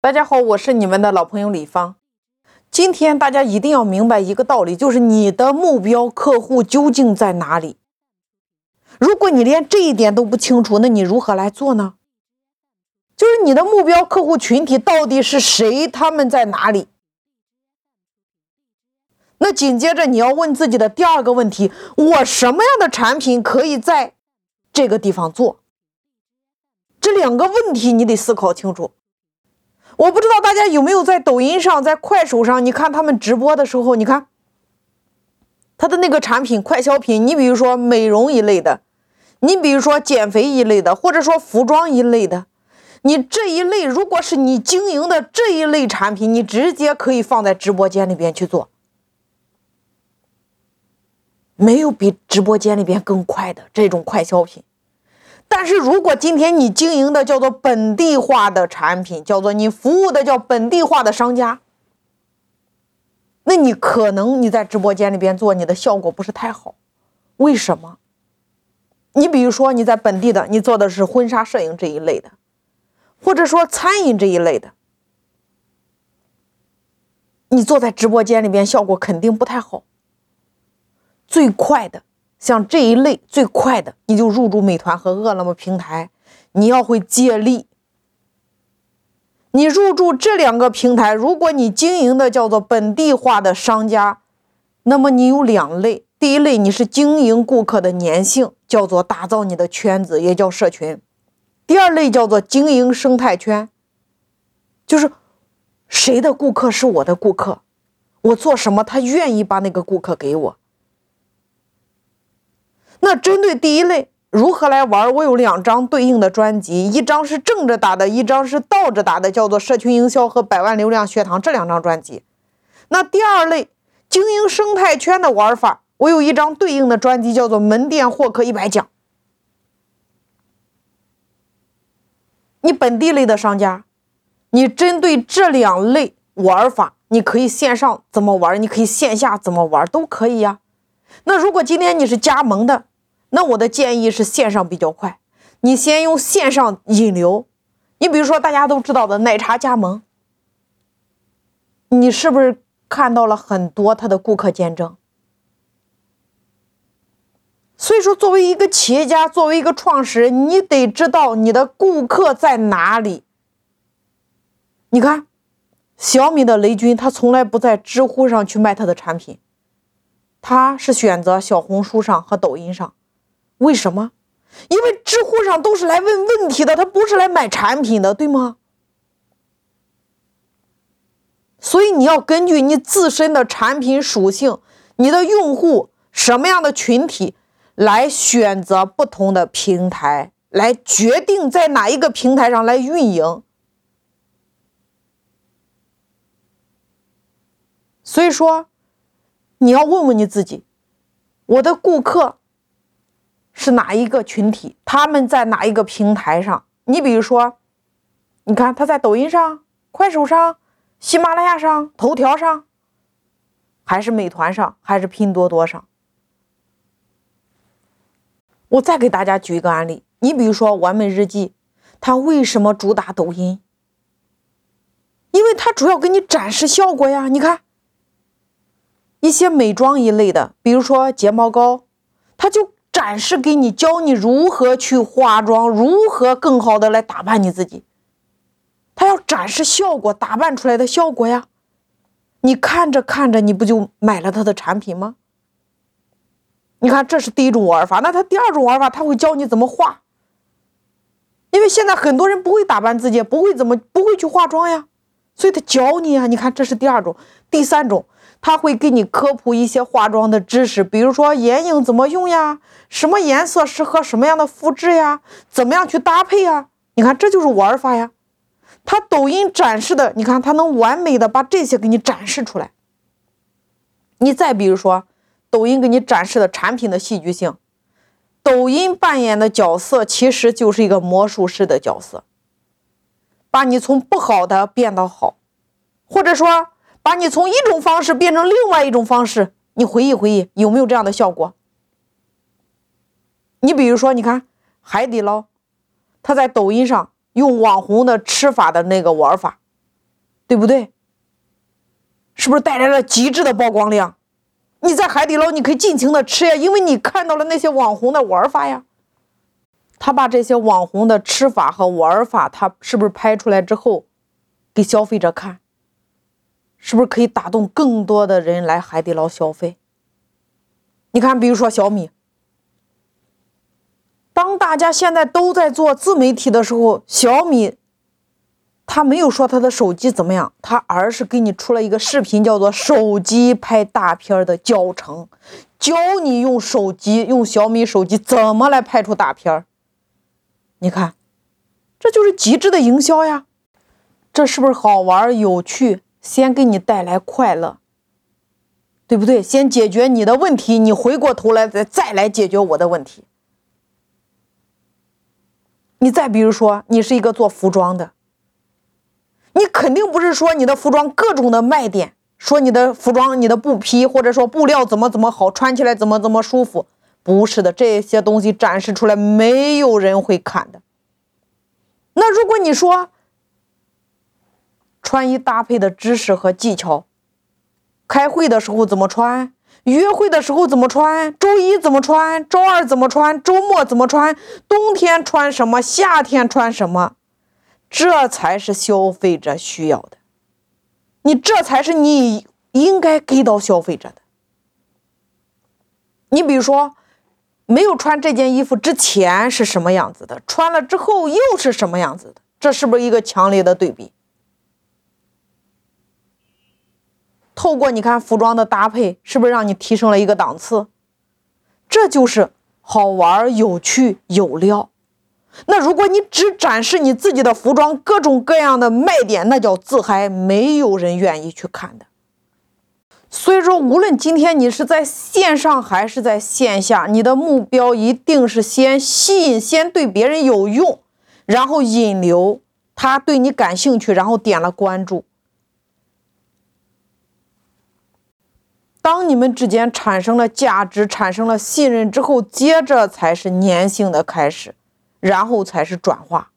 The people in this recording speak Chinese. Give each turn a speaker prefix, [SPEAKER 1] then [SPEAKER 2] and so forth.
[SPEAKER 1] 大家好，我是你们的老朋友李芳。今天大家一定要明白一个道理，就是你的目标客户究竟在哪里？如果你连这一点都不清楚，那你如何来做呢？就是你的目标客户群体到底是谁？他们在哪里？那紧接着你要问自己的第二个问题：我什么样的产品可以在这个地方做？这两个问题你得思考清楚。我不知道大家有没有在抖音上、在快手上，你看他们直播的时候，你看他的那个产品快消品，你比如说美容一类的，你比如说减肥一类的，或者说服装一类的，你这一类如果是你经营的这一类产品，你直接可以放在直播间里边去做，没有比直播间里边更快的这种快消品。但是如果今天你经营的叫做本地化的产品，叫做你服务的叫本地化的商家，那你可能你在直播间里边做，你的效果不是太好。为什么？你比如说你在本地的，你做的是婚纱摄影这一类的，或者说餐饮这一类的，你做在直播间里边效果肯定不太好。最快的。像这一类最快的，你就入驻美团和饿了么平台。你要会借力，你入驻这两个平台，如果你经营的叫做本地化的商家，那么你有两类：第一类你是经营顾客的粘性，叫做打造你的圈子，也叫社群；第二类叫做经营生态圈，就是谁的顾客是我的顾客，我做什么他愿意把那个顾客给我。那针对第一类如何来玩？我有两张对应的专辑，一张是正着打的，一张是倒着打的，叫做社群营销和百万流量学堂这两张专辑。那第二类经营生态圈的玩法，我有一张对应的专辑，叫做门店获客一百讲。你本地类的商家，你针对这两类玩法，你可以线上怎么玩，你可以线下怎么玩都可以呀。那如果今天你是加盟的，那我的建议是线上比较快，你先用线上引流。你比如说大家都知道的奶茶加盟，你是不是看到了很多他的顾客见证？所以说，作为一个企业家，作为一个创始人，你得知道你的顾客在哪里。你看，小米的雷军，他从来不在知乎上去卖他的产品。他是选择小红书上和抖音上，为什么？因为知乎上都是来问问题的，他不是来买产品的，对吗？所以你要根据你自身的产品属性、你的用户什么样的群体来选择不同的平台，来决定在哪一个平台上来运营。所以说。你要问问你自己，我的顾客是哪一个群体？他们在哪一个平台上？你比如说，你看他在抖音上、快手上、喜马拉雅上、头条上，还是美团上，还是拼多多上？我再给大家举一个案例，你比如说完美日记，它为什么主打抖音？因为它主要给你展示效果呀，你看。一些美妆一类的，比如说睫毛膏，它就展示给你，教你如何去化妆，如何更好的来打扮你自己。他要展示效果，打扮出来的效果呀。你看着看着，你不就买了他的产品吗？你看，这是第一种玩法。那他第二种玩法，他会教你怎么化。因为现在很多人不会打扮自己，不会怎么不会去化妆呀，所以他教你啊。你看，这是第二种，第三种。他会给你科普一些化妆的知识，比如说眼影怎么用呀，什么颜色适合什么样的肤质呀，怎么样去搭配呀？你看，这就是玩法呀。他抖音展示的，你看他能完美的把这些给你展示出来。你再比如说，抖音给你展示的产品的戏剧性，抖音扮演的角色其实就是一个魔术师的角色，把你从不好的变到好，或者说。把你从一种方式变成另外一种方式，你回忆回忆有没有这样的效果？你比如说，你看海底捞，他在抖音上用网红的吃法的那个玩法，对不对？是不是带来了极致的曝光量？你在海底捞，你可以尽情的吃呀，因为你看到了那些网红的玩法呀。他把这些网红的吃法和玩法，他是不是拍出来之后，给消费者看？是不是可以打动更多的人来海底捞消费？你看，比如说小米，当大家现在都在做自媒体的时候，小米。他没有说他的手机怎么样，他而是给你出了一个视频，叫做“手机拍大片的教程”，教你用手机，用小米手机怎么来拍出大片你看，这就是极致的营销呀！这是不是好玩有趣？先给你带来快乐，对不对？先解决你的问题，你回过头来再再来解决我的问题。你再比如说，你是一个做服装的。你肯定不是说你的服装各种的卖点，说你的服装、你的布匹或者说布料怎么怎么好，穿起来怎么怎么舒服，不是的，这些东西展示出来没有人会看的。那如果你说穿衣搭配的知识和技巧，开会的时候怎么穿，约会的时候怎么穿，周一怎么穿，周二怎么穿，周末怎么穿，冬天穿什么，夏天穿什么。这才是消费者需要的，你这才是你应该给到消费者的。你比如说，没有穿这件衣服之前是什么样子的，穿了之后又是什么样子的，这是不是一个强烈的对比？透过你看服装的搭配，是不是让你提升了一个档次？这就是好玩、有趣、有料。那如果你只展示你自己的服装各种各样的卖点，那叫自嗨，没有人愿意去看的。所以说，无论今天你是在线上还是在线下，你的目标一定是先吸引，先对别人有用，然后引流，他对你感兴趣，然后点了关注。当你们之间产生了价值，产生了信任之后，接着才是粘性的开始。然后才是转化。